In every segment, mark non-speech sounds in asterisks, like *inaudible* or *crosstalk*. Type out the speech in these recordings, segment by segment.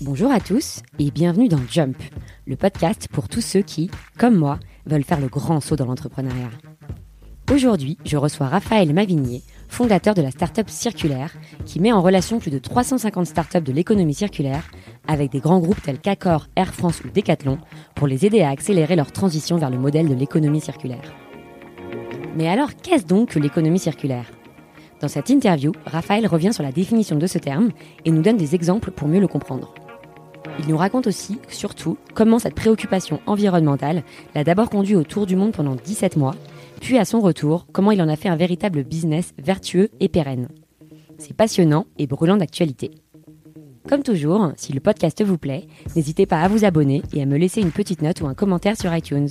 Bonjour à tous et bienvenue dans Jump, le podcast pour tous ceux qui, comme moi, veulent faire le grand saut dans l'entrepreneuriat. Aujourd'hui, je reçois Raphaël Mavigné, fondateur de la startup Circulaire, qui met en relation plus de 350 startups de l'économie circulaire avec des grands groupes tels qu'Accor, Air France ou Decathlon pour les aider à accélérer leur transition vers le modèle de l'économie circulaire. Mais alors, qu'est-ce donc que l'économie circulaire? Dans cette interview, Raphaël revient sur la définition de ce terme et nous donne des exemples pour mieux le comprendre. Il nous raconte aussi, surtout, comment cette préoccupation environnementale l'a d'abord conduit au tour du monde pendant 17 mois, puis à son retour, comment il en a fait un véritable business vertueux et pérenne. C'est passionnant et brûlant d'actualité. Comme toujours, si le podcast vous plaît, n'hésitez pas à vous abonner et à me laisser une petite note ou un commentaire sur iTunes.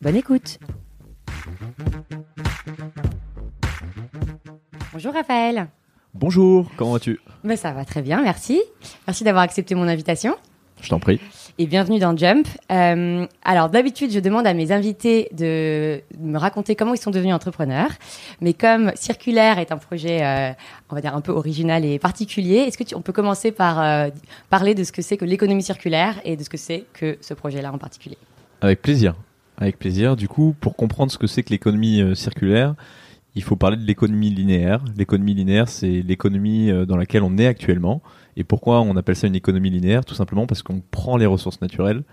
Bonne écoute Bonjour Raphaël Bonjour, comment vas-tu? Ben, Ça va très bien, merci. Merci d'avoir accepté mon invitation. Je t'en prie. Et bienvenue dans Jump. Euh, alors d'habitude, je demande à mes invités de me raconter comment ils sont devenus entrepreneurs. Mais comme Circulaire est un projet, euh, on va dire un peu original et particulier, est-ce que tu, on peut commencer par euh, parler de ce que c'est que l'économie circulaire et de ce que c'est que ce projet-là en particulier? Avec plaisir. Avec plaisir. Du coup, pour comprendre ce que c'est que l'économie circulaire, il faut parler de l'économie linéaire. L'économie linéaire, c'est l'économie dans laquelle on est actuellement. Et pourquoi on appelle ça une économie linéaire? Tout simplement parce qu'on prend les ressources naturelles,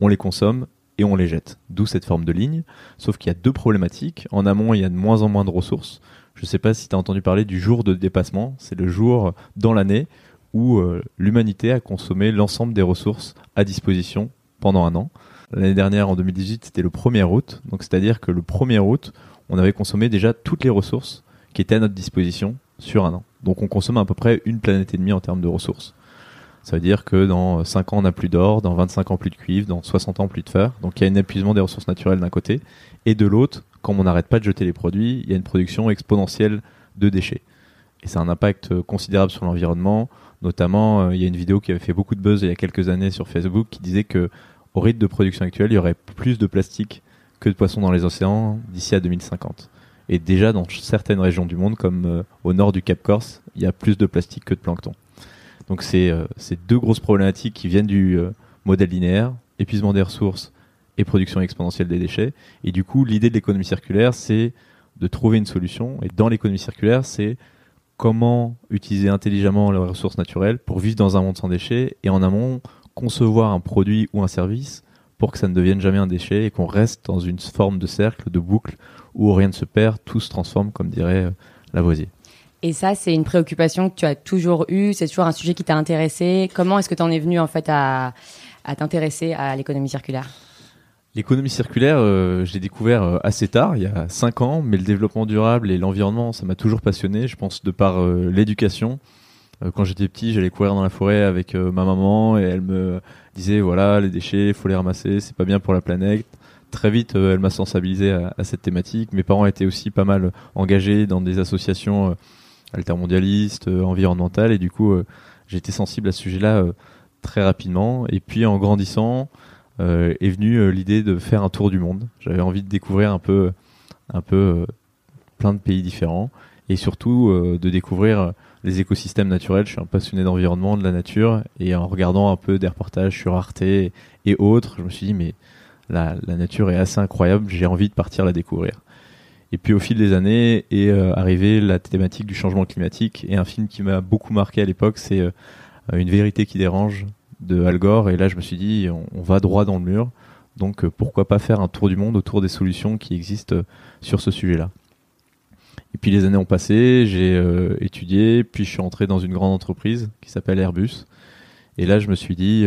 on les consomme et on les jette. D'où cette forme de ligne. Sauf qu'il y a deux problématiques. En amont, il y a de moins en moins de ressources. Je ne sais pas si tu as entendu parler du jour de dépassement. C'est le jour dans l'année où euh, l'humanité a consommé l'ensemble des ressources à disposition pendant un an. L'année dernière, en 2018, c'était le 1er août. Donc, c'est-à-dire que le 1er août, on avait consommé déjà toutes les ressources qui étaient à notre disposition sur un an. Donc, on consomme à peu près une planète et demie en termes de ressources. Ça veut dire que dans 5 ans, on n'a plus d'or, dans 25 ans, plus de cuivre, dans 60 ans, plus de fer. Donc, il y a un épuisement des ressources naturelles d'un côté. Et de l'autre, comme on n'arrête pas de jeter les produits, il y a une production exponentielle de déchets. Et ça a un impact considérable sur l'environnement. Notamment, euh, il y a une vidéo qui avait fait beaucoup de buzz il y a quelques années sur Facebook qui disait que au rythme de production actuel, il y aurait plus de plastique que de poissons dans les océans d'ici à 2050. Et déjà dans certaines régions du monde, comme euh, au nord du Cap Corse, il y a plus de plastique que de plancton. Donc c'est euh, ces deux grosses problématiques qui viennent du euh, modèle linéaire, épuisement des ressources et production exponentielle des déchets. Et du coup, l'idée de l'économie circulaire, c'est de trouver une solution. Et dans l'économie circulaire, c'est comment utiliser intelligemment les ressources naturelles pour vivre dans un monde sans déchets et en amont concevoir un produit ou un service pour que ça ne devienne jamais un déchet et qu'on reste dans une forme de cercle, de boucle où rien ne se perd, tout se transforme, comme dirait euh, Lavoisier. Et ça, c'est une préoccupation que tu as toujours eue, c'est toujours un sujet qui t'a intéressé. Comment est-ce que tu en es venu en fait à, t'intéresser à l'économie circulaire? L'économie circulaire, euh, je l'ai découvert euh, assez tard, il y a 5 ans, mais le développement durable et l'environnement, ça m'a toujours passionné, je pense, de par l'éducation. Euh, quand j'étais petit, j'allais courir dans la forêt avec ma maman et elle me disait voilà, les déchets, il faut les ramasser, c'est pas bien pour la planète. Très vite, euh, elle m'a sensibilisé à, cette thématique. Mes parents étaient aussi pas mal engagés dans des associations altermondialistes, environnementales et du coup, j'étais sensible à ce sujet-là très rapidement. Et puis en grandissant, est venue l'idée de faire un tour du monde. J'avais envie de découvrir un peu, un peu plein de pays différents et surtout de découvrir les écosystèmes naturels. Je suis un passionné d'environnement, de la nature, et en regardant un peu des reportages sur Arte et, autres, je me suis dit mais la, nature est assez incroyable, j'ai envie de partir la découvrir. Et puis au fil des années est euh, arrivée la thématique du changement climatique et un film qui m'a beaucoup marqué à l'époque, c'est euh, Une vérité qui dérange de Al Gore. Et là, je me suis dit, on, va droit dans le mur. Donc, euh, pourquoi pas faire un tour du monde autour des solutions qui existent sur ce sujet-là et puis les années ont passé, j'ai étudié, puis je suis entré dans une grande entreprise qui s'appelle Airbus. Et là, je me suis dit,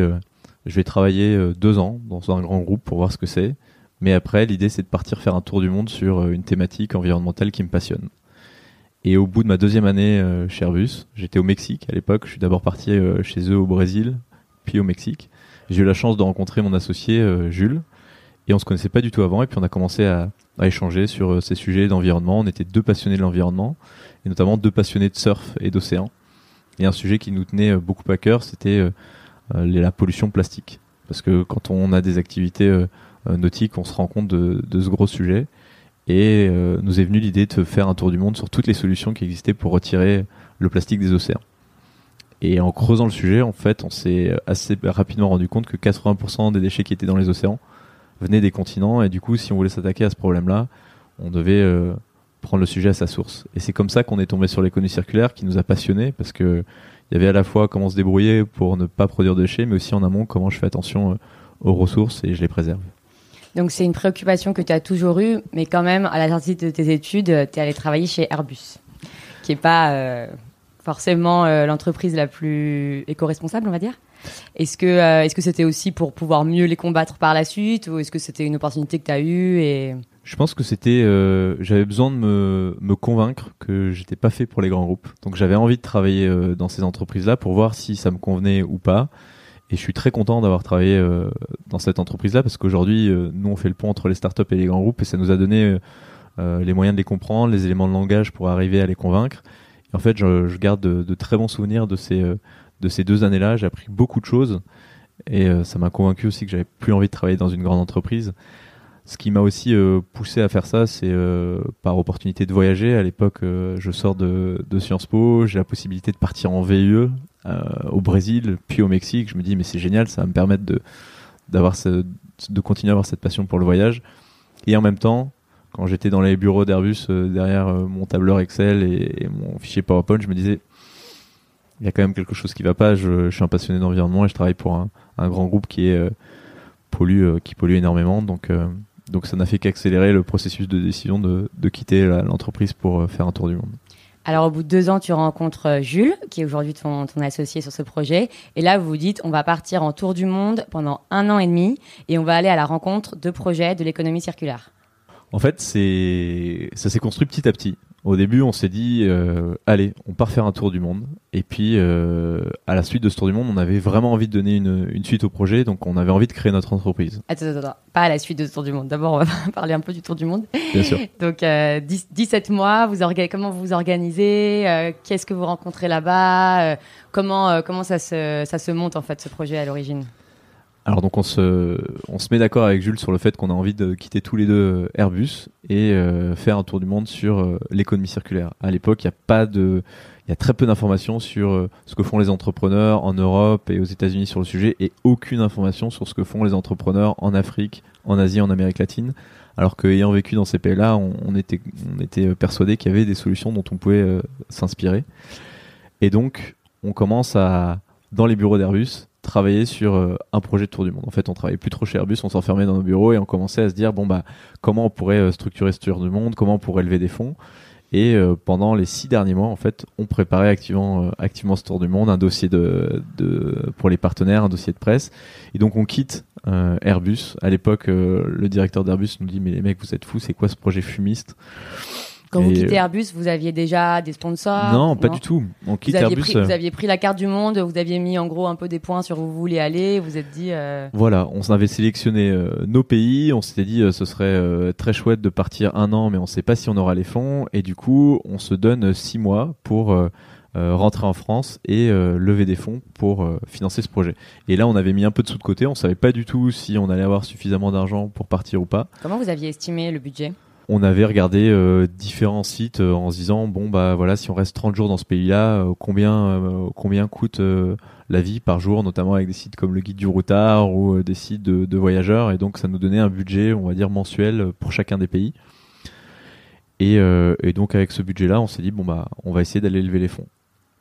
je vais travailler euh, deux ans dans un grand groupe pour voir ce que c'est. Mais après, l'idée, c'est de partir faire un tour du monde sur une thématique environnementale qui me passionne. Et au bout de ma deuxième année chez Airbus, j'étais au Mexique à l'époque. Je suis d'abord parti chez eux au Brésil, puis au Mexique. J'ai eu la chance de rencontrer mon associé Jules, et on se connaissait pas du tout avant. Et puis on a commencé à, à échanger sur euh, ces sujets d'environnement. On était deux passionnés de l'environnement, et notamment deux passionnés de surf et d'océan. Et un sujet qui nous tenait euh, beaucoup à cœur, c'était euh, la pollution plastique. Parce que quand on a des activités nautique, on se rend compte de, de ce gros sujet. Et nous est venue l'idée de faire un tour du monde sur toutes les solutions qui existaient pour retirer le plastique des océans. Et en creusant le sujet, en fait, on s'est assez rapidement rendu compte que 80% des déchets qui étaient dans les océans venaient des continents. Et du coup, si on voulait s'attaquer à ce problème-là, on devait euh, prendre le sujet à sa source. Et c'est comme ça qu'on est tombé sur l'économie circulaire, qui nous a passionnés, parce que il y avait à la fois comment se débrouiller pour ne pas produire de déchets, mais aussi en amont comment je fais attention euh, aux ressources et je les préserve. Donc c'est une préoccupation que tu as toujours eue, mais quand même, à la sortie de tes études, tu es allé travailler chez Airbus, qui est pas euh, forcément euh, l'entreprise la plus éco-responsable, on va dire. Est-ce que euh, que c'était aussi pour pouvoir mieux les combattre par la suite ou est-ce que c'était une opportunité que tu as eue et je pense que c'était euh, j'avais besoin de me, convaincre que j'étais pas fait pour les grands groupes. Donc j'avais envie de travailler dans ces entreprises-là pour voir si ça me convenait ou pas. Et je suis très content d'avoir travaillé dans cette entreprise-là parce qu'aujourd'hui, nous, on fait le pont entre les startups et les grands groupes et ça nous a donné les moyens de les comprendre, les éléments de langage pour arriver à les convaincre en fait, je, garde de, très bons souvenirs de ces, euh, de ces deux années-là. J'ai appris beaucoup de choses et euh, ça m'a convaincu aussi que j'avais plus envie de travailler dans une grande entreprise. Ce qui m'a aussi euh, poussé à faire ça, c'est par opportunité de voyager. À l'époque, je sors de, de, Sciences Po, j'ai la possibilité de partir en VIE au Brésil, puis au Mexique. Je me dis, mais c'est génial, ça va me permettre de, d'avoir de continuer à avoir cette passion pour le voyage. Et en même temps, quand j'étais dans les bureaux d'Airbus euh, derrière euh, mon tableur Excel et, mon fichier PowerPoint, je me disais il y a quand même quelque chose qui va pas. Je, suis un passionné d'environnement et je travaille pour un, grand groupe qui est euh, pollue, qui pollue énormément. Donc, donc ça n'a fait qu'accélérer le processus de décision de, quitter l'entreprise pour faire un tour du monde. Alors, au bout de deux ans, tu rencontres Jules, qui est aujourd'hui ton, ton, associé sur ce projet. Et là, vous vous dites, on va partir en tour du monde pendant un an et demi et on va aller à la rencontre de projets de l'économie circulaire. En fait, c'est ça s'est construit petit à petit. Au début, on s'est dit, euh, allez, on part faire un tour du monde. Et puis, euh, à la suite de ce tour du monde, on avait vraiment envie de donner une, suite au projet, donc on avait envie de créer notre entreprise. Attends, attends, attends. pas à la suite de ce tour du monde. D'abord, on va *laughs* parler un peu du tour du monde. Bien sûr. *laughs* donc, 17 euh, mois, vous comment vous vous organisez Qu'est-ce que vous rencontrez là-bas Comment, comment ça, se, ça se monte, en fait, ce projet à l'origine? Alors donc on se, on se met d'accord avec Jules sur le fait qu'on a envie de quitter tous les deux euh, Airbus et euh, faire un tour du monde sur euh, l'économie circulaire. À l'époque, il y a pas de, il y a très peu d'informations sur ce que font les entrepreneurs en Europe et aux États-Unis sur le sujet et aucune information sur ce que font les entrepreneurs en Afrique, en Asie, en Amérique latine. Alors qu'ayant vécu dans ces pays-là, on, on, était, on était persuadé qu'il y avait des solutions dont on pouvait s'inspirer. Et donc, on commence à, dans les bureaux d'Airbus, travailler sur euh, un projet de tour du monde. En fait, on travaillait plus trop chez Airbus, on s'enfermait dans nos bureaux et on commençait à se dire bon bah comment on pourrait euh, structurer ce tour du monde, comment on pourrait lever des fonds. Et euh, pendant les six derniers mois, en fait, on préparait activement, activement ce tour du monde, un dossier de, de, pour les partenaires, un dossier de presse. Et donc on quitte Airbus. À l'époque, le directeur d'Airbus nous dit mais les mecs, vous êtes fous, c'est quoi ce projet fumiste? Quand vous quittez euh, Airbus, vous aviez déjà des sponsors Non, pas du tout. On quitte vous Airbus. Pris, vous aviez pris la carte du monde, vous aviez mis en gros un peu des points sur où vous voulez aller, vous êtes dit. Euh... Voilà, on avait sélectionné euh, nos pays, on s'était dit euh, ce serait très chouette de partir un an, mais on ne sait pas si on aura les fonds, et du coup, on se donne six mois pour. rentrer en France et lever des fonds pour financer ce projet. Et là, on avait mis un peu de sous de côté, on savait pas du tout si on allait avoir suffisamment d'argent pour partir ou pas. Comment vous aviez estimé le budget? On avait regardé euh, différents sites euh, en se disant bon bah voilà si on reste 30 jours dans ce pays-là euh, combien combien coûte la vie par jour notamment avec des sites comme le guide du routard ou des sites de, voyageurs. Et donc ça nous donnait un budget on va dire mensuel pour chacun des pays. Et, et donc avec ce budget là on s'est dit bon bah on va essayer d'aller lever les fonds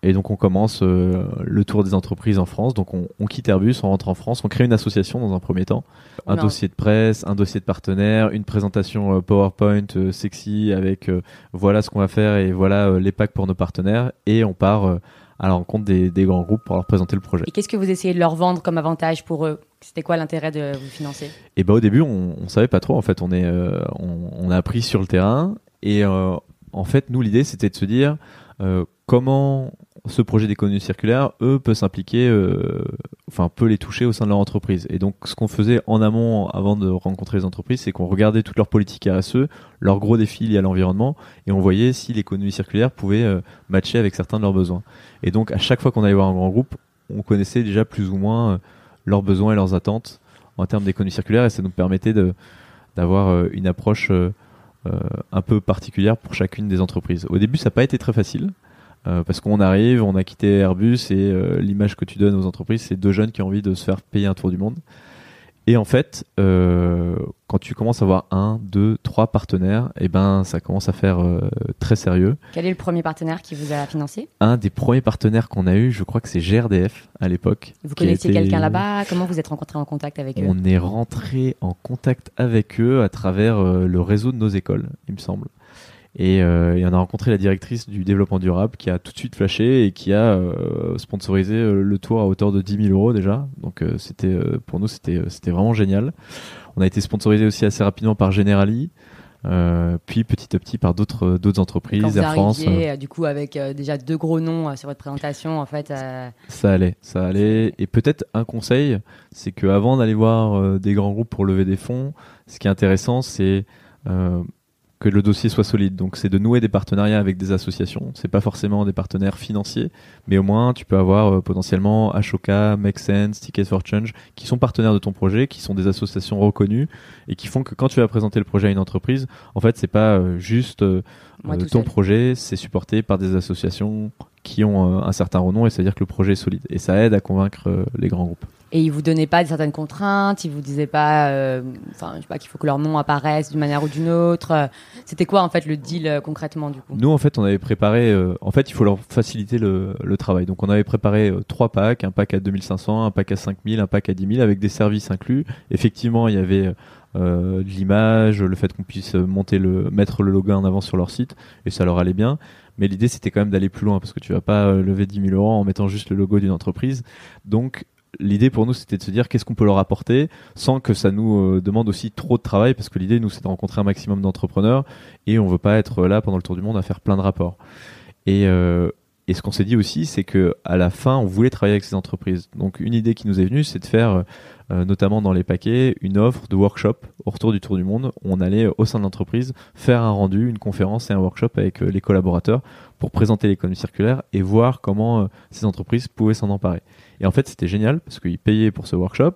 et donc on commence euh, le tour des entreprises en France. Donc on, quitte Airbus, on rentre en France, on crée une association dans un premier temps, un dossier de presse, un dossier de partenaire, une présentation euh, PowerPoint euh, sexy avec voilà ce qu'on va faire et voilà les packs pour nos partenaires. Et on part à la rencontre des, grands groupes pour leur présenter le projet. Et qu'est-ce que vous essayez de leur vendre comme avantage pour eux? C'était quoi l'intérêt de vous financer? Et eh ben au début on, on savait pas trop. En fait on est on, a appris sur le terrain et en fait nous l'idée c'était de se dire comment ce projet d'économie circulaire, eux, peut s'impliquer, euh, enfin, peut les toucher au sein de leur entreprise. Et donc, ce qu'on faisait en amont, avant de rencontrer les entreprises, c'est qu'on regardait toutes leurs politiques RSE, leurs gros défis liés à l'environnement, et on voyait si l'économie circulaire pouvait euh, matcher avec certains de leurs besoins. Et donc, à chaque fois qu'on allait voir un grand groupe, on connaissait déjà plus ou moins euh, leurs besoins et leurs attentes en termes d'économie circulaire et ça nous permettait d'avoir une approche un peu particulière pour chacune des entreprises. Au début, ça n'a pas été très facile. Parce qu'on arrive, on a quitté Airbus et l'image que tu donnes aux entreprises, c'est deux jeunes qui ont envie de se faire payer un tour du monde. Et en fait, euh, quand tu commences à avoir un, deux, trois partenaires, et eh ben, ça commence à faire euh, très sérieux. Quel est le premier partenaire qui vous a financé? Un des premiers partenaires qu'on a eu, je crois que c'est GRDF à l'époque. Vous connaissiez quelqu'un là-bas? Comment vous êtes rencontré en contact avec eux? On est rentré en contact avec eux à travers euh, le réseau de nos écoles, il me semble. Et, euh, on a rencontré la directrice du développement durable qui a tout de suite flashé et qui a euh, sponsorisé euh, le tour à hauteur de 10 000 euros déjà. Donc euh, c'était pour nous c'était c'était vraiment génial. On a été sponsorisé aussi assez rapidement par Generali. puis petit à petit par d'autres d'autres entreprises, Air France. du coup avec déjà deux gros noms sur votre présentation, en fait. Ça allait, ça allait. Et peut-être un conseil, c'est que avant d'aller voir des grands groupes pour lever des fonds, ce qui est intéressant, c'est que le dossier soit solide. Donc c'est de nouer des partenariats avec des associations. C'est pas forcément des partenaires financiers, mais au moins tu peux avoir euh, potentiellement Ashoka, Make Sense, Ticket for Change, qui sont partenaires de ton projet, qui sont des associations reconnues et qui font que quand tu vas présenter le projet à une entreprise, en fait c'est pas euh, juste euh, ton projet, c'est supporté par des associations qui ont un certain renom et c'est à dire que le projet est solide. Et ça aide à convaincre les grands groupes. Et ils vous donnaient pas certaines contraintes, ils vous disaient pas, euh, enfin, je sais pas, qu'il faut que leur nom apparaisse d'une manière ou d'une autre. C'était quoi en fait le deal euh, concrètement du coup? Nous en fait, on avait préparé. Euh, en fait, il faut leur faciliter le, le travail. Donc, on avait préparé trois packs, un pack à 2500, un pack à 5000, un pack à 10 000 avec des services inclus. Effectivement, il y avait de l'image, le fait qu'on puisse monter le, mettre le logo en avant sur leur site, et ça leur allait bien. Mais l'idée, c'était quand même d'aller plus loin parce que tu vas pas lever 10 000 euros en mettant juste le logo d'une entreprise. Donc, l'idée pour nous, c'était de se dire qu'est-ce qu'on peut leur apporter sans que ça nous euh, demande aussi trop de travail, parce que l'idée, nous, c'est de rencontrer un maximum d'entrepreneurs et on veut pas être là pendant le tour du monde à faire plein de rapports. Et, euh, et ce qu'on s'est dit aussi, c'est que à la fin, on voulait travailler avec ces entreprises. Donc, une idée qui nous est venue, c'est de faire, euh, notamment dans les paquets, une offre de workshop au retour du tour du monde. Où on allait au sein de l'entreprise faire un rendu, une conférence et un workshop avec les collaborateurs pour présenter l'économie circulaire et voir comment ces entreprises pouvaient s'en emparer. Et en fait, c'était génial parce qu'ils payaient pour ce workshop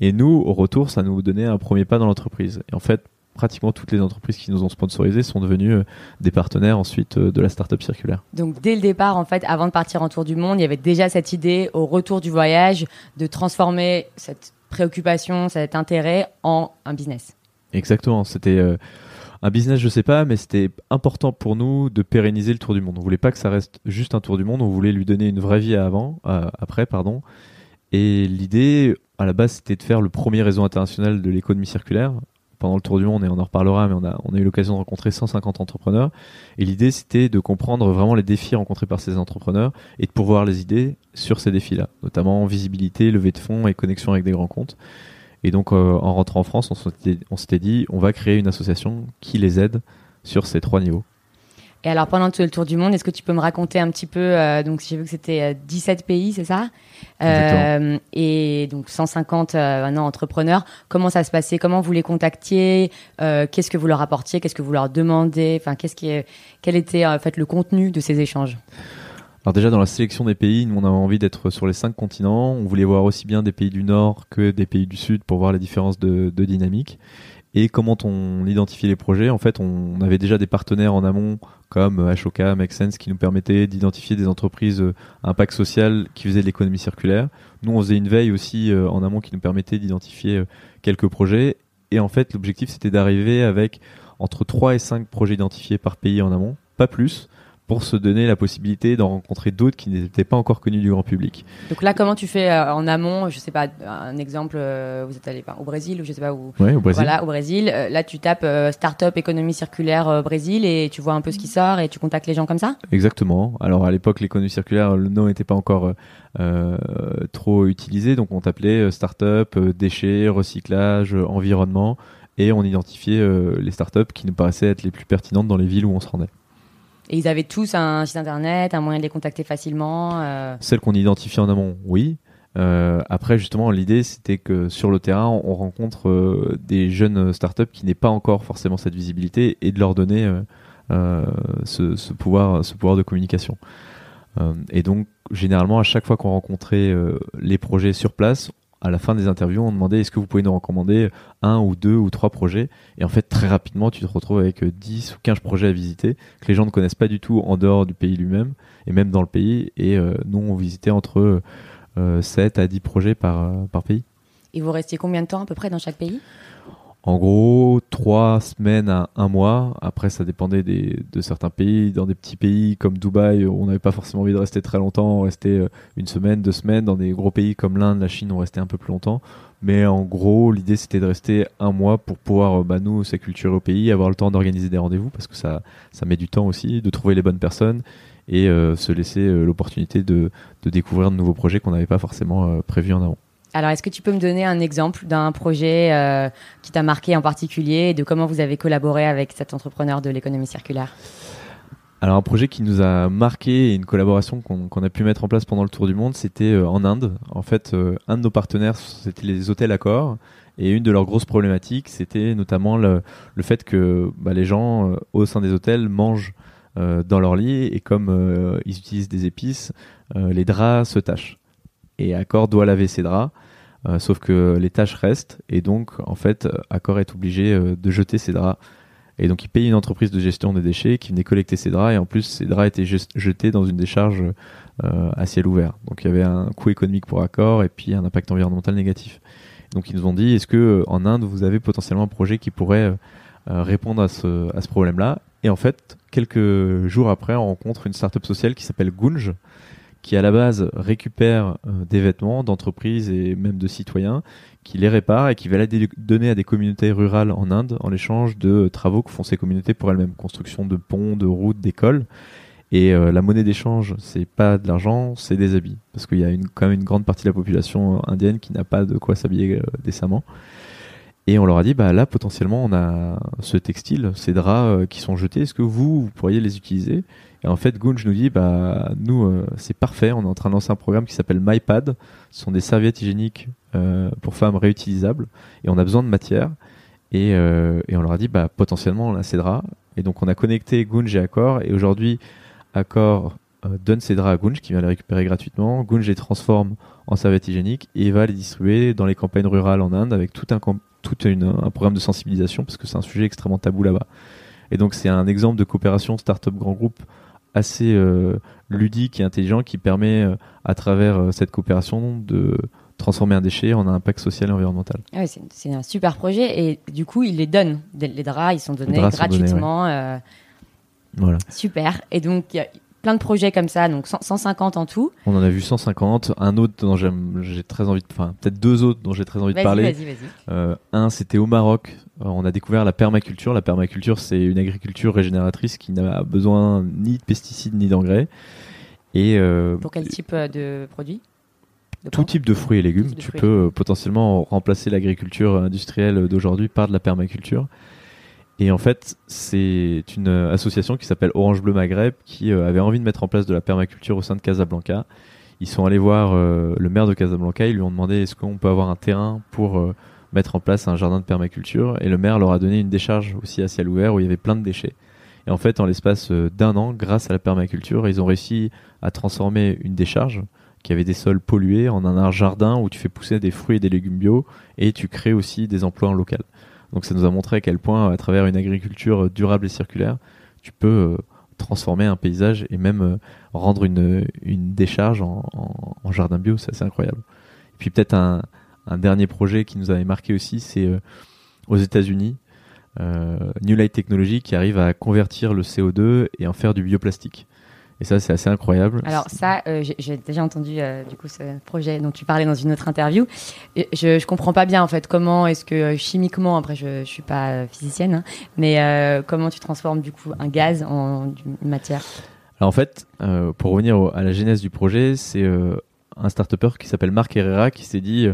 et nous, au retour, ça nous donnait un premier pas dans l'entreprise. Et en fait, pratiquement toutes les entreprises qui nous ont sponsorisés sont devenues euh, des partenaires ensuite euh, de la startup circulaire. Donc dès le départ, en fait, avant de partir en tour du monde, il y avait déjà cette idée au retour du voyage de transformer cette préoccupation, cet intérêt en un business. Exactement. C'était euh, un business, je sais pas, mais c'était important pour nous de pérenniser le tour du monde. On voulait pas que ça reste juste un tour du monde, on voulait lui donner une vraie vie avant, euh, après, pardon. Et l'idée, à la base, c'était de faire le premier réseau international de l'économie circulaire pendant le tour du monde, et on en reparlera, mais on a, eu l'occasion de rencontrer 150 entrepreneurs. Et l'idée, c'était de comprendre vraiment les défis rencontrés par ces entrepreneurs et de pouvoir les idées sur ces défis-là, notamment visibilité, levée de fonds et connexion avec des grands comptes. Et donc, euh, en rentrant en France, on s'était dit, on va créer une association qui les aide sur ces trois niveaux. Et alors, pendant tout le tour du monde, est-ce que tu peux me raconter un petit peu, euh, donc j'ai vu que c'était 17 euh, pays, c'est ça? Euh, Et donc 150 maintenant entrepreneurs. Comment ça se passait? Comment vous les contactiez? Qu'est-ce que vous leur apportiez? Qu'est-ce que vous leur demandez Enfin, qu'est-ce qui est, quel était en fait le contenu de ces échanges? Alors déjà dans la sélection des pays, nous on avait envie d'être sur les cinq continents. On voulait voir aussi bien des pays du Nord que des pays du Sud pour voir les différences de, de dynamique. Et comment on identifie les projets En fait, on avait déjà des partenaires en amont comme Ashoka, Make Sense, qui nous permettaient d'identifier des entreprises à euh, impact social qui faisaient de l'économie circulaire. Nous, on faisait une veille aussi euh, en amont qui nous permettait d'identifier euh, quelques projets. Et en fait, l'objectif, c'était d'arriver avec entre 3 et 5 projets identifiés par pays en amont, pas plus, pour se donner la possibilité d'en rencontrer d'autres qui n'étaient pas encore connus du grand public. Donc là, comment tu fais euh, en amont Je sais pas, un exemple, euh, vous êtes allé au Brésil ou je sais pas où. Oui, au Brésil. Voilà, au Brésil. Euh, là, tu tapes Startup économie circulaire Brésil et tu vois un peu ce qui sort et tu contactes les gens comme ça? Exactement. Alors à l'époque, l'économie circulaire, le nom n'était pas encore trop utilisé, donc on t'appelait Startup, déchets, recyclage, environnement, et on identifiait les startups qui nous paraissaient être les plus pertinentes dans les villes où on se rendait. Et ils avaient tous un site internet, un moyen de les contacter facilement euh... Celles qu'on identifie en amont, oui. Euh, après, justement, l'idée, c'était que sur le terrain, on rencontre euh, des jeunes startups qui n'aient pas encore forcément cette visibilité et de leur donner ce, ce, pouvoir, ce pouvoir de communication. et donc, généralement, à chaque fois qu'on rencontrait les projets sur place, à la fin des interviews, on demandait est-ce que vous pouvez nous recommander un ou deux ou trois projets? Et en fait, très rapidement, tu te retrouves avec 10 ou 15 projets à visiter que les gens ne connaissent pas du tout en dehors du pays lui-même et même dans le pays. Et nous, on visitait entre 7 à 10 projets par, par pays. Et vous restiez combien de temps à peu près dans chaque pays? En gros, trois semaines à un mois. Après, ça dépendait de certains pays. Dans des petits pays comme Dubaï, on n'avait pas forcément envie de rester très longtemps. On restait euh, une semaine, deux semaines. Dans des gros pays comme l'Inde, la Chine, on restait un peu plus longtemps. Mais en gros, l'idée, c'était de rester un mois pour pouvoir, euh, bah, nous, s'acculturer au pays, avoir le temps d'organiser des rendez-vous, parce que ça, met du temps aussi, de trouver les bonnes personnes et euh, se laisser l'opportunité de, découvrir de nouveaux projets qu'on n'avait pas forcément prévus en avant. Alors, est-ce que tu peux me donner un exemple d'un projet euh, qui t'a marqué en particulier et de comment vous avez collaboré avec cet entrepreneur de l'économie circulaire? Alors un projet qui nous a marqué et une collaboration qu'on a pu mettre en place pendant le tour du monde, c'était euh, en Inde. En fait, euh, un de nos partenaires, c'était les hôtels Accor. Et une de leurs grosses problématiques, c'était notamment le, fait que bah, les gens au sein des hôtels mangent dans leur lit et comme ils utilisent des épices, les draps se tachent. Et Accor doit laver ses draps. Euh, sauf que les tâches restent et donc en fait Accor est obligé euh, de jeter ses draps et donc il paye une entreprise de gestion des déchets qui venait collecter ses draps et en plus ces draps étaient jetés dans une décharge euh, à ciel ouvert. Donc il y avait un coût économique pour Accor et puis un impact environnemental négatif. Donc ils nous ont dit est-ce que en Inde vous avez potentiellement un projet qui pourrait répondre à ce, à ce problème-là? Et en fait quelques jours après on rencontre une startup sociale qui s'appelle Gunj qui à la base récupère euh, des vêtements d'entreprises et même de citoyens, qui les répare et qui va les donner à des communautés rurales en Inde en échange de travaux que font ces communautés pour elles-mêmes, construction de ponts, de routes, d'écoles. Et euh, la monnaie d'échange, c'est pas de l'argent, c'est des habits, parce qu'il y a une, quand même une grande partie de la population euh, indienne qui n'a pas de quoi s'habiller décemment. Et on leur a dit, bah là potentiellement on a ce textile, ces draps qui sont jetés, est-ce que vous, vous pourriez les utiliser? Et en fait, Gunj nous dit, bah, nous, euh, c'est parfait. On est en train de lancer un programme qui s'appelle MyPad. Ce sont des serviettes hygiéniques euh, pour femmes réutilisables. Et on a besoin de matière. Et, euh, et on leur a dit, bah, potentiellement, on a ces draps. Et donc, on a connecté Gunj et Accor. Et aujourd'hui, Accor donne ses draps à Gunj qui vient les récupérer gratuitement. Gunj les transforme en serviettes hygiéniques et va les distribuer dans les campagnes rurales en Inde avec tout un, tout un programme de sensibilisation parce que c'est un sujet extrêmement tabou là-bas. Et donc, c'est un exemple de coopération start-up grand groupe assez euh, ludique et intelligent qui permet euh, à travers euh, cette coopération de transformer un déchet en un impact social et environnemental. Ah c'est un super projet et du coup ils les donnent. Les draps ils sont donnés gratuitement. Voilà. Super. Et donc plein de projets comme ça, donc 150 en tout. On en a vu 150. Un autre dont j'ai très envie de, enfin peut-être deux autres dont j'ai très envie de parler. Vas-y, vas-y. un c'était au Maroc euh, on a découvert la permaculture. La permaculture, c'est une agriculture régénératrice qui n'a besoin ni de pesticides ni d'engrais. Et euh, pour quel type euh, de produits Tout type de fruits et légumes. Tu peux potentiellement remplacer l'agriculture industrielle d'aujourd'hui par de la permaculture. Et en fait, c'est une association qui s'appelle Orange Bleu Maghreb qui avait envie de mettre en place de la permaculture au sein de Casablanca. Ils sont allés voir le maire de Casablanca, ils lui ont demandé est-ce qu'on peut avoir un terrain pour mettre en place un jardin de permaculture? Et le maire leur a donné une décharge aussi à ciel ouvert où il y avait plein de déchets. Et en fait, en l'espace euh, d'un an, grâce à la permaculture, ils ont réussi à transformer une décharge qui avait des sols pollués en un jardin où tu fais pousser des fruits et des légumes bio et tu crées aussi des emplois en local. Donc ça nous a montré à quel point, à travers une agriculture durable et circulaire, tu peux euh, transformer un paysage et même euh, rendre une, décharge en, jardin bio. C'est assez incroyable. Et puis peut-être un, dernier projet qui nous avait marqué aussi, c'est euh, aux États-Unis, euh, New Light Technology qui arrive à convertir le CO2 et en faire du bioplastique. Et ça, c'est assez incroyable. Alors ça, euh, j'ai déjà entendu du coup ce projet dont tu parlais dans une autre interview. je, je comprends pas bien en fait comment est-ce que chimiquement, après je, je suis pas physicienne, hein, mais comment tu transformes du coup un gaz en une matière? Alors en fait, pour revenir à la genèse du projet, c'est un start-upper qui s'appelle Marc Herrera qui s'est dit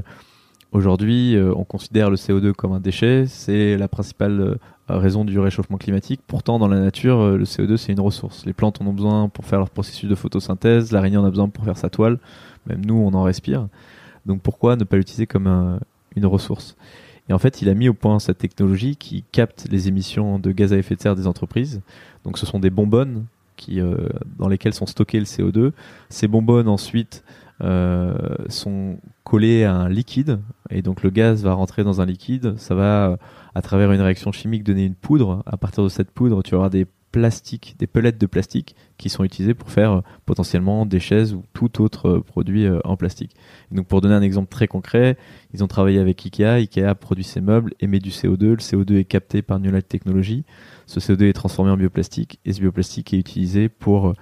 Aujourd'hui, euh, on considère le CO2 comme un déchet, c'est la principale euh, raison du réchauffement climatique. Pourtant, dans la nature, euh, le CO2 c'est une ressource. Les plantes en ont besoin pour faire leur processus de photosynthèse, l'araignée en a besoin pour faire sa toile, même nous on en respire. Donc pourquoi ne pas l'utiliser comme une ressource? Et en fait, il a mis au point cette technologie qui capte les émissions de gaz à effet de serre des entreprises. Donc ce sont des bonbonnes qui, dans lesquelles sont stockés le CO2. Ces bonbonnes ensuite sont collées à un liquide et donc le gaz va rentrer dans un liquide. Ça va à travers une réaction chimique donner une poudre. À partir de cette poudre, tu avoir des plastiques, des pelettes de plastique qui sont utilisées pour faire euh, potentiellement des chaises ou tout autre euh, produit euh, en plastique. donc pour donner un exemple très concret, ils ont travaillé avec Ikea, Ikea produit ses meubles, émet du CO2, le CO2 est capté par New Light Technology, ce CO2 est transformé en bioplastique et ce bioplastique est utilisé pour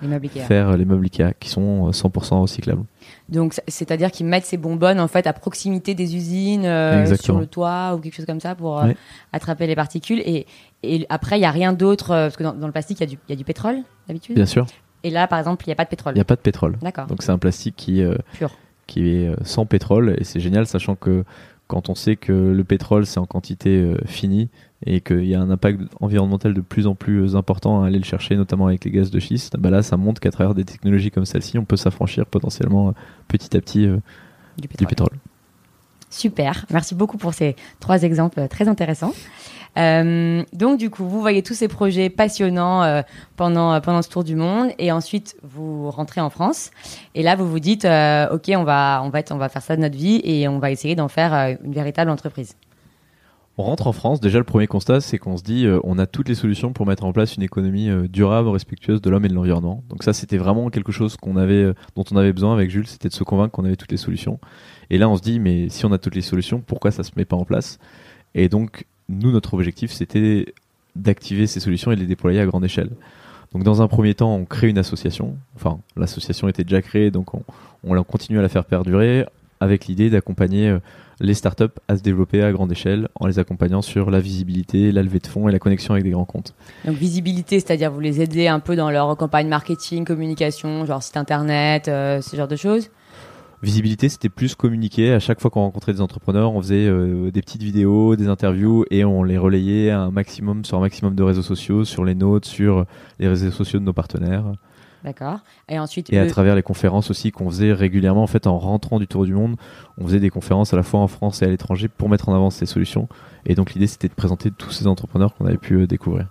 faire les meubles Ikea qui sont 100% recyclables. Donc, c'est-à-dire qu'ils mettent ces bonbonnes en fait à proximité des usines, euh, sur le toit ou quelque chose comme ça pour euh, attraper les particules. Et, et après, il n'y a rien d'autre euh, parce que dans, le plastique, il y, y, a du pétrole d'habitude. Bien sûr. Et là, par exemple, il n'y a pas de pétrole. Il n'y a pas de pétrole. D'accord. Donc c'est un plastique qui Pur. qui est sans pétrole et c'est génial, sachant que quand on sait que le pétrole c'est en quantité finie, et qu'il y a un impact environnemental de plus en plus important à aller le chercher, notamment avec les gaz de schiste, bah là, ça montre qu'à travers des technologies comme celle-ci, on peut s'affranchir potentiellement euh, petit à petit euh, du, pétrole. Super, merci beaucoup pour ces trois exemples euh, très intéressants. donc du coup, vous voyez tous ces projets passionnants pendant pendant ce tour du monde, et ensuite vous rentrez en France, et là vous vous dites, ok, on va on va on va faire ça de notre vie, et on va essayer d'en faire une véritable entreprise. On rentre en France, déjà le premier constat c'est qu'on se dit euh, on a toutes les solutions pour mettre en place une économie euh, durable, respectueuse de l'homme et de l'environnement. Donc ça c'était vraiment quelque chose qu'on avait euh, dont on avait besoin avec Jules, c'était de se convaincre qu'on avait toutes les solutions. Et là on se dit mais si on a toutes les solutions, pourquoi ça se met pas en place? Et donc nous notre objectif c'était d'activer ces solutions et de les déployer à grande échelle. Donc dans un premier temps, on crée une association. Enfin, l'association était déjà créée, donc on, on continue à la faire perdurer avec l'idée d'accompagner les startups à se développer à grande échelle en les accompagnant sur la visibilité, la levée de fonds et la connexion avec des grands comptes. Donc visibilité, c'est-à-dire vous les aidez un peu dans leur campagne marketing, communication, genre site internet, euh, ce genre de choses? Visibilité, c'était plus communiquer. À chaque fois qu'on rencontrait des entrepreneurs, on faisait euh, des petites vidéos, des interviews et on les relayait un maximum sur un maximum de réseaux sociaux, sur les nôtres, sur les réseaux sociaux de nos partenaires. D'accord. Et ensuite. Et à travers les conférences aussi qu'on faisait régulièrement, en fait, en rentrant du tour du monde, on faisait des conférences à la fois en France et à l'étranger pour mettre en avant ces solutions. Et donc l'idée, c'était de présenter tous ces entrepreneurs qu'on avait pu euh, découvrir.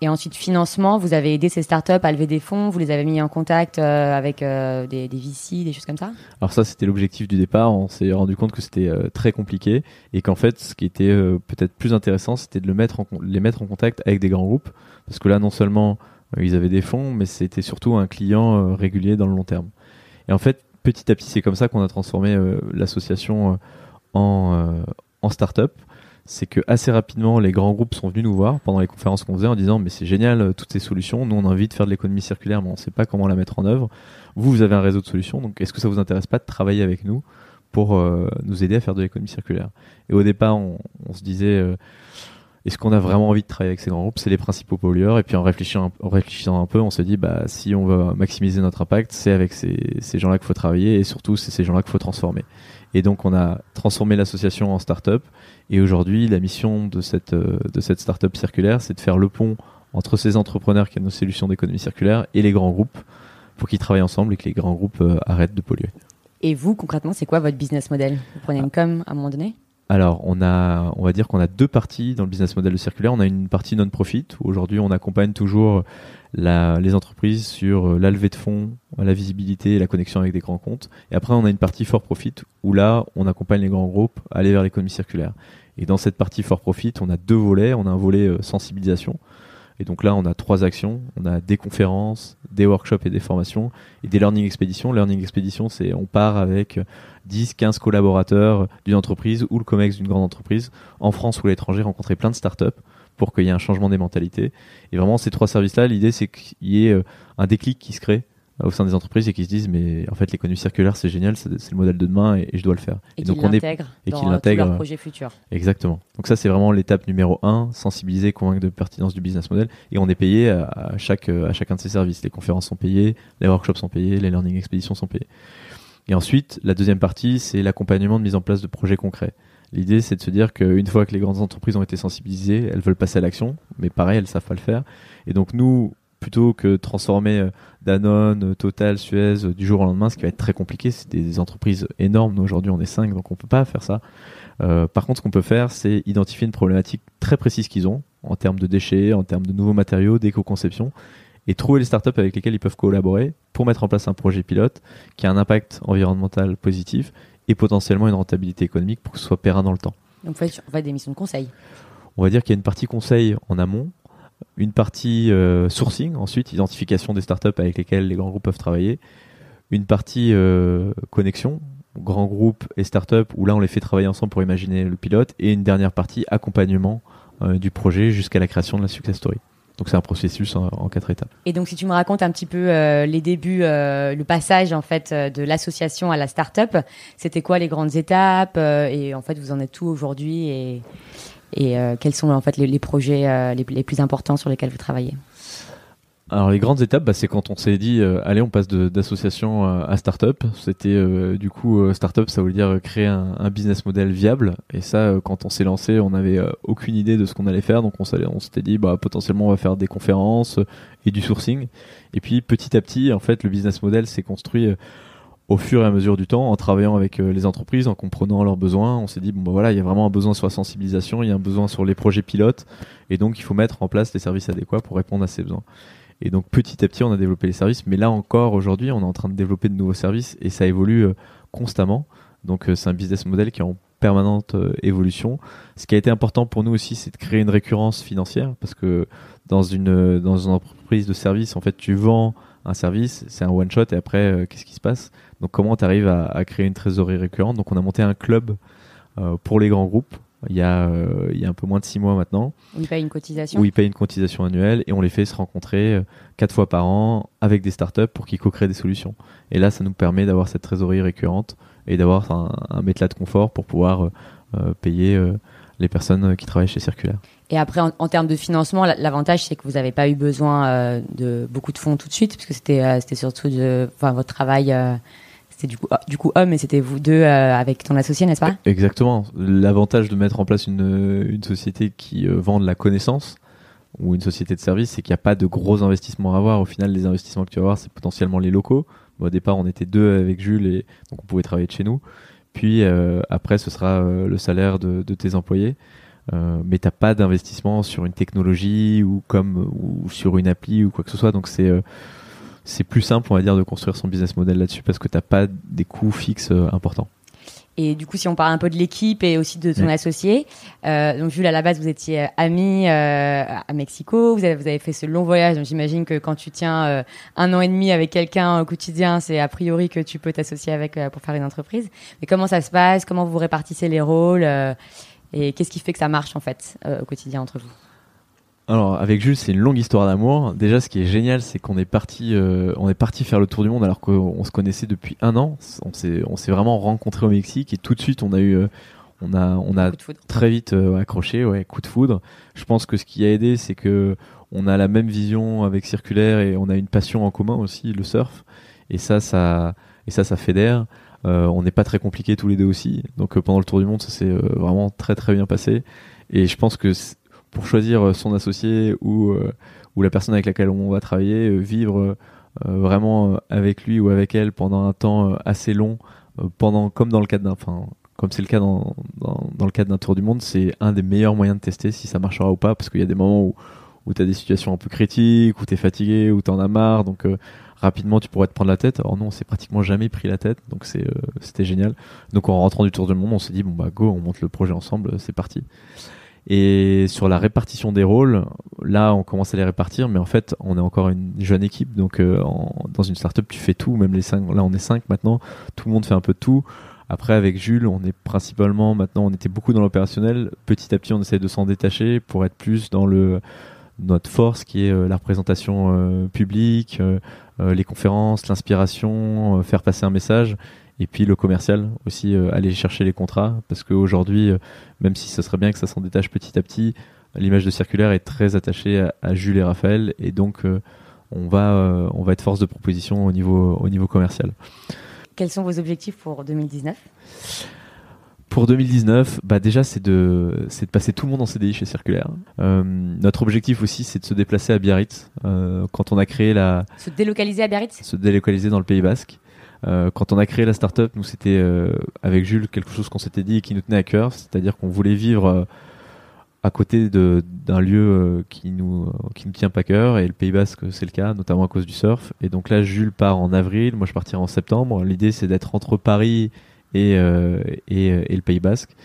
Et ensuite, financement, vous avez aidé ces startups à lever des fonds, vous les avez mis en contact euh, avec euh, des, des, VC, des choses comme ça? Alors ça, c'était l'objectif du départ. On s'est rendu compte que c'était très compliqué et qu'en fait, ce qui était peut-être plus intéressant, c'était de le mettre en, les mettre en contact avec des grands groupes. Parce que là, non seulement ils avaient des fonds, mais c'était surtout un client euh, régulier dans le long terme. Et en fait, petit à petit, c'est comme ça qu'on a transformé euh, l'association en, en start-up. C'est que assez rapidement, les grands groupes sont venus nous voir pendant les conférences qu'on faisait en disant mais c'est génial toutes ces solutions. Nous on a envie de faire de l'économie circulaire, mais on ne sait pas comment la mettre en œuvre. Vous, vous avez un réseau de solutions, donc est-ce que ça vous intéresse pas de travailler avec nous pour nous aider à faire de l'économie circulaire? Et au départ, on, se disait ce qu'on a vraiment envie de travailler avec ces grands groupes, c'est les principaux pollueurs. Et puis en réfléchissant, en réfléchissant un peu, on se dit, bah, si on veut maximiser notre impact, c'est avec ces, ces gens-là qu'il faut travailler et surtout, c'est ces gens-là qu'il faut transformer. Et donc, on a transformé l'association en start-up. Et aujourd'hui, la mission de cette, de cette start-up circulaire, c'est de faire le pont entre ces entrepreneurs qui ont nos solutions d'économie circulaire et les grands groupes pour qu'ils travaillent ensemble et que les grands groupes euh, arrêtent de polluer. Et vous, concrètement, c'est quoi votre business model? Vous prenez une com à un moment donné? Alors, on a, on va dire qu'on a deux parties dans le business model de circulaire. On a une partie non-profit où aujourd'hui on accompagne toujours les entreprises sur euh, la levée de fonds, la visibilité et la connexion avec des grands comptes. Et après, on a une partie for profit où là, on accompagne les grands groupes à aller vers l'économie circulaire. Et dans cette partie for profit, on a deux volets. On a un volet euh, sensibilisation et donc là, on a trois actions. On a des conférences, des workshops et des formations et des learning expéditions. Learning expédition, c'est on part avec 10, 15 collaborateurs d'une entreprise ou le COMEX d'une grande entreprise en France ou à l'étranger, rencontrer plein de startups pour qu'il y ait un changement des mentalités. Et vraiment, ces trois services-là, l'idée, c'est qu'il y ait euh, un déclic qui se crée au sein des entreprises et qui se disent mais en fait l'économie circulaire c'est génial c'est le modèle de demain et, je dois le faire. Et, donc on est et qu'il l'intègre leur projet futur exactement. Donc ça c'est vraiment l'étape numéro un sensibiliser convaincre de pertinence du business model. Et on est payé à, chaque à chacun de ces services. Les conférences sont payées les workshops sont payés les learning expéditions sont payés et ensuite la deuxième partie c'est l'accompagnement de mise en place de projets concrets. L'idée, c'est de se dire qu'une fois que les grandes entreprises ont été sensibilisées, elles veulent passer à l'action, mais pareil, elles savent pas le faire. Et donc nous, plutôt que transformer euh, Danone, euh, Total, Suez euh, du jour au lendemain, ce qui va être très compliqué. C'est des entreprises énormes. Nous, aujourd'hui, on est 5, donc on peut pas faire ça. par contre, ce qu'on peut faire, c'est identifier une problématique très précise qu'ils ont en termes de déchets, en termes de nouveaux matériaux, d'éco-conception, et trouver les startups avec lesquelles ils peuvent collaborer pour mettre en place un projet pilote qui a un impact environnemental positif et potentiellement une rentabilité économique pour que ce soit périn dans le temps. Donc, vous faites des missions de conseil. On va dire qu'il y a une partie conseil en amont, une partie euh, sourcing, ensuite identification des startups avec lesquelles les grands groupes peuvent travailler, une partie euh, connexion, grands groupes et startups, où là on les fait travailler ensemble pour imaginer le pilote, et une dernière partie accompagnement euh, du projet jusqu'à la création de la success story. Donc c'est un processus en, quatre étapes. Et donc si tu me racontes un petit peu les débuts, le passage en fait de l'association à la start-up, c'était quoi les grandes étapes et en fait vous en êtes tout aujourd'hui et euh, quels sont en fait les, projets euh, les, plus importants sur lesquels vous travaillez? Alors les grandes étapes, bah, c'est quand on s'est dit euh, allez on passe d'association à start-up. C'était du coup start-up, ça voulait dire créer un, business model viable. Et ça, quand on s'est lancé, on n'avait aucune idée de ce qu'on allait faire, donc on, s'était dit bah potentiellement on va faire des conférences et du sourcing. Et puis petit à petit, en fait, le business model s'est construit au fur et à mesure du temps, en travaillant avec euh, les entreprises, en comprenant leurs besoins, on s'est dit bon bah voilà, il y a vraiment un besoin sur la sensibilisation, il y a un besoin sur les projets pilotes, et donc il faut mettre en place les services adéquats pour répondre à ces besoins. Et donc petit à petit, on a développé les services, mais là encore aujourd'hui, on est en train de développer de nouveaux services et ça évolue euh, constamment. Donc euh, c'est un business model qui est en permanente évolution. Ce qui a été important pour nous aussi, c'est de créer une récurrence financière parce que dans une dans une entreprise de service, en fait, tu vends un service, c'est un one shot et après qu'est-ce qui se passe? Donc comment tu arrives à, créer une trésorerie récurrente? Donc on a monté un club euh, pour les grands groupes il y, a, euh, il y a un peu moins de six mois maintenant. Où ils payent une cotisation Où ils payent une cotisation annuelle et on les fait se rencontrer euh, quatre fois par an avec des startups pour qu'ils co-créent des solutions. Et là, ça nous permet d'avoir cette trésorerie récurrente et d'avoir un, un matelas de confort pour pouvoir payer les personnes qui travaillent chez Circulaire. Et après, en, termes de financement, l'avantage, c'est que vous n'avez pas eu besoin de beaucoup de fonds tout de suite, puisque c'était c'était surtout de, votre travail c'était du coup, ah, du coup homme et c'était vous deux euh, avec ton associé, n'est-ce pas Exactement. L'avantage de mettre en place une, une société qui euh, vend de la connaissance ou une société de service, c'est qu'il n'y a pas de gros investissements à avoir. Au final, les investissements que tu vas avoir, c'est potentiellement les locaux. au départ, on était deux avec Jules et donc on pouvait travailler de chez nous. Puis euh, après, ce sera le salaire de, de tes employés. mais t'as pas d'investissement sur une technologie ou comme ou sur une appli ou quoi que ce soit. Donc c'est c'est plus simple, on va dire, de construire son business model là-dessus parce que tu n'as pas des coûts fixes euh, importants. Et du coup, si on parle un peu de l'équipe et aussi de ton associé, euh, donc Jules, à la base, vous étiez euh, amis euh, à Mexico, vous avez, vous avez, fait ce long voyage, donc j'imagine que quand tu tiens euh, un an et demi avec quelqu'un au quotidien, c'est a priori que tu peux t'associer avec pour faire une entreprise. Mais comment ça se passe? Comment vous répartissez les rôles Et qu'est-ce qui fait que ça marche en fait au quotidien entre vous? Alors avec Jules, c'est une longue histoire d'amour. Déjà, ce qui est génial, c'est qu'on est parti, euh, on est parti faire le tour du monde alors qu'on se connaissait depuis un an. On s'est, on s'est vraiment rencontré au Mexique et tout de suite, on a eu, euh, on a, on a très vite euh, accroché, ouais, coup de foudre. Je pense que ce qui a aidé, c'est que on a la même vision avec Circulaire et on a une passion en commun aussi, le surf. Et ça, ça, et ça, ça fédère. on n'est pas très compliqué tous les deux aussi. Donc pendant le tour du monde, ça s'est vraiment très très bien passé. Et je pense que pour choisir euh, son associé ou, euh, ou la personne avec laquelle on va travailler, euh, vivre vraiment avec lui ou avec elle pendant un temps assez long, pendant comme dans le cadre d'un, enfin comme c'est le cas dans, dans, le cadre d'un tour du monde, c'est un des meilleurs moyens de tester si ça marchera ou pas, parce qu'il y a des moments où, où tu as des situations un peu critiques, où tu es fatigué, où tu en as marre, donc rapidement tu pourrais te prendre la tête. Or non, on s'est pratiquement jamais pris la tête, donc c'était génial. Donc en rentrant du tour du monde, on s'est dit bon bah go, on monte le projet ensemble, c'est parti. Et sur la répartition des rôles, là, on commence à les répartir, mais en fait, on est encore une jeune équipe, donc euh, dans une startup, tu fais tout, même les cinq. Là, on est cinq maintenant, tout le monde fait un peu de tout. Après, avec Jules, on est principalement maintenant, on était beaucoup dans l'opérationnel. Petit à petit, on essaie de s'en détacher pour être plus dans le notre force, qui est euh, la représentation euh, publique, les conférences, l'inspiration, faire passer un message et puis le commercial aussi euh, aller chercher les contrats parce qu'aujourd'hui euh, même si ce serait bien que ça s'en détache petit à petit l'image de circulaire est très attachée à, Jules et Raphaël et donc euh, on va on va être force de proposition au niveau au niveau commercial. Quels sont vos objectifs pour 2019 pour 2019, bah déjà c'est de c'est de passer tout le monde en CDI chez Circulaire. notre objectif aussi c'est de se déplacer à Biarritz. quand on a créé la se délocaliser à Biarritz? Se délocaliser dans le Pays Basque. Euh, quand on a créé la startup, nous c'était euh, avec Jules quelque chose qu'on s'était dit et qui nous tenait à cœur, c'est-à-dire qu'on voulait vivre euh, à côté d'un lieu euh, qui nous qui nous tient pas cœur. Et le Pays Basque c'est le cas notamment à cause du surf. Et donc là Jules part en avril. Moi je partirai en septembre. L'idée c'est d'être entre Paris et, et, et le Pays Basque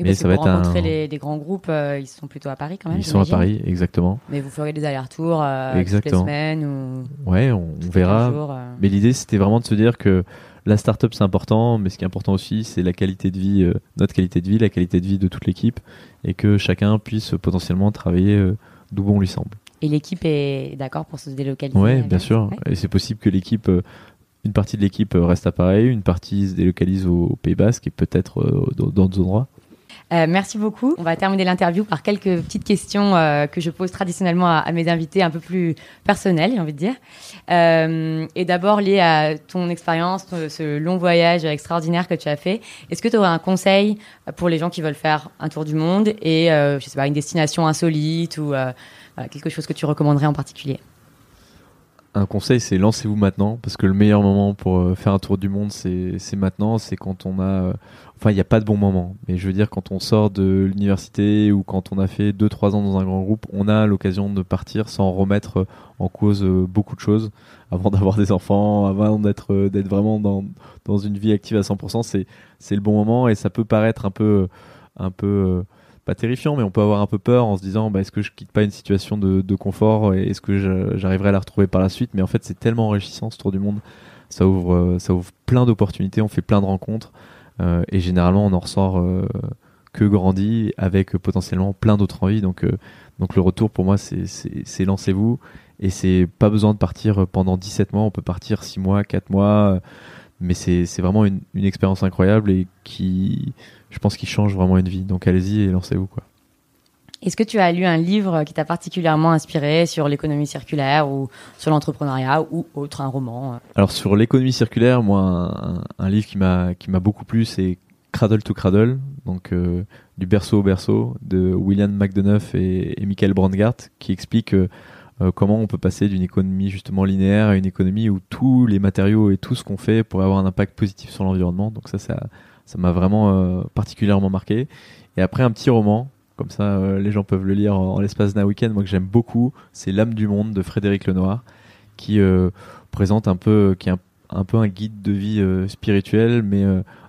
et mais ça va être rencontrer les, les, grands groupes, euh, ils sont plutôt à Paris quand même. Ils sont à Paris, exactement. Mais vous ferez des allers-retours euh, toutes les semaines ou. Ouais, on, verra. Euh. Mais l'idée, c'était vraiment de se dire que la start-up c'est important, mais ce qui est important aussi, c'est la qualité de vie, notre qualité de vie, la qualité de vie de toute l'équipe, et que chacun puisse potentiellement travailler d'où bon lui semble. Et l'équipe est d'accord pour se délocaliser Ouais, bien sûr. Et c'est possible que l'équipe une partie de l'équipe reste à Paris, une partie se délocalise au, Pays Basque et peut-être dans d'autres endroits. Euh, merci beaucoup. On va terminer l'interview par quelques petites questions euh, que je pose traditionnellement à, mes invités, un peu plus personnelles, j'ai envie de dire. Euh, et d'abord lié à ton expérience, ce long voyage extraordinaire que tu as fait. Est-ce que tu aurais un conseil pour les gens qui veulent faire un tour du monde et, je sais pas, une destination insolite ou quelque chose que tu recommanderais en particulier? Un conseil, c'est lancez-vous maintenant, parce que le meilleur moment pour faire un tour du monde, c'est maintenant, c'est quand on a, Enfin, il n'y a pas de bon moment. Mais je veux dire, quand on sort de l'université ou quand on a fait 2-3 ans dans un grand groupe, on a l'occasion de partir sans remettre en cause euh, beaucoup de choses avant d'avoir des enfants, avant d'être euh, vraiment dans, dans une vie active à 100%. C'est c'est le bon moment et ça peut paraître un peu un peu euh, pas terrifiant, mais on peut avoir un peu peur en se disant bah, est-ce que je quitte pas une situation de, de confort et est-ce que j'arriverai à la retrouver par la suite? Mais en fait, c'est tellement enrichissant ce tour du monde. Ça ouvre, ça ouvre plein d'opportunités, on fait plein de rencontres. Euh, et généralement, on en ressort euh, que grandi avec potentiellement plein d'autres envies. Donc, euh, donc le retour pour moi, c'est lancez-vous. Et c'est pas besoin de partir pendant 17 mois, on peut partir 6 mois, 4 mois. Mais c'est vraiment une, une, expérience incroyable et qui, je pense, qui change vraiment une vie. Donc allez-y et lancez-vous. quoi. Est-ce que tu as lu un livre qui t'a particulièrement inspiré sur l'économie circulaire ou sur l'entrepreneuriat ou autre, un roman Alors sur l'économie circulaire, moi, un, livre qui m'a beaucoup plu, c'est Cradle to Cradle, donc euh, du berceau au berceau de William McDonough et, Michael Brandgart, qui explique euh, euh, comment on peut passer d'une économie justement linéaire à une économie où tous les matériaux et tout ce qu'on fait pourrait avoir un impact positif sur l'environnement. Donc ça ça m'a vraiment particulièrement marqué. Et après un petit roman comme ça euh, les gens peuvent le lire en, l'espace d'un week-end, moi que j'aime beaucoup, c'est L'âme du monde de Frédéric Lenoir, qui euh, présente un peu, qui est un, peu un guide de vie euh, spirituel, mais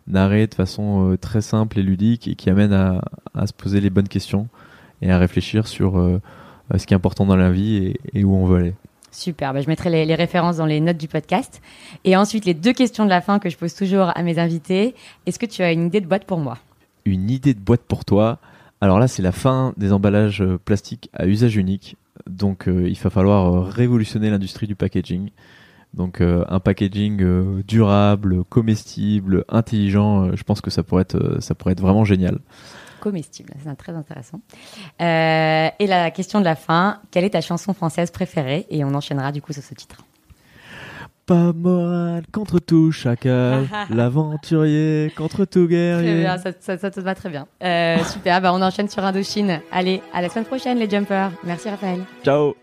narré de façon très simple et ludique et qui amène à, se poser les bonnes questions et à réfléchir sur ce qui est important dans la vie et, où on veut aller. Super, bah, je mettrai les, les, références dans les notes du podcast. Et ensuite, les deux questions de la fin que je pose toujours à mes invités. Est-ce que tu as une idée de boîte pour moi? Une idée de boîte pour toi? Alors là, c'est la fin des emballages euh, plastiques à usage unique. Donc euh, il va falloir euh, révolutionner l'industrie du packaging. Donc un packaging durable, comestible, intelligent, je pense que ça pourrait être, ça pourrait être vraiment génial. Comestible, c'est très intéressant. et la question de la fin, quelle est ta chanson française préférée? Et on enchaînera du coup sur ce titre pas moral contre tout chacal, *laughs* l'aventurier contre tout guerrier. ça, ça, te va très bien. Euh, super, bah on enchaîne sur Indochine. Allez, à la semaine prochaine les jumpers. Merci Raphaël. Ciao.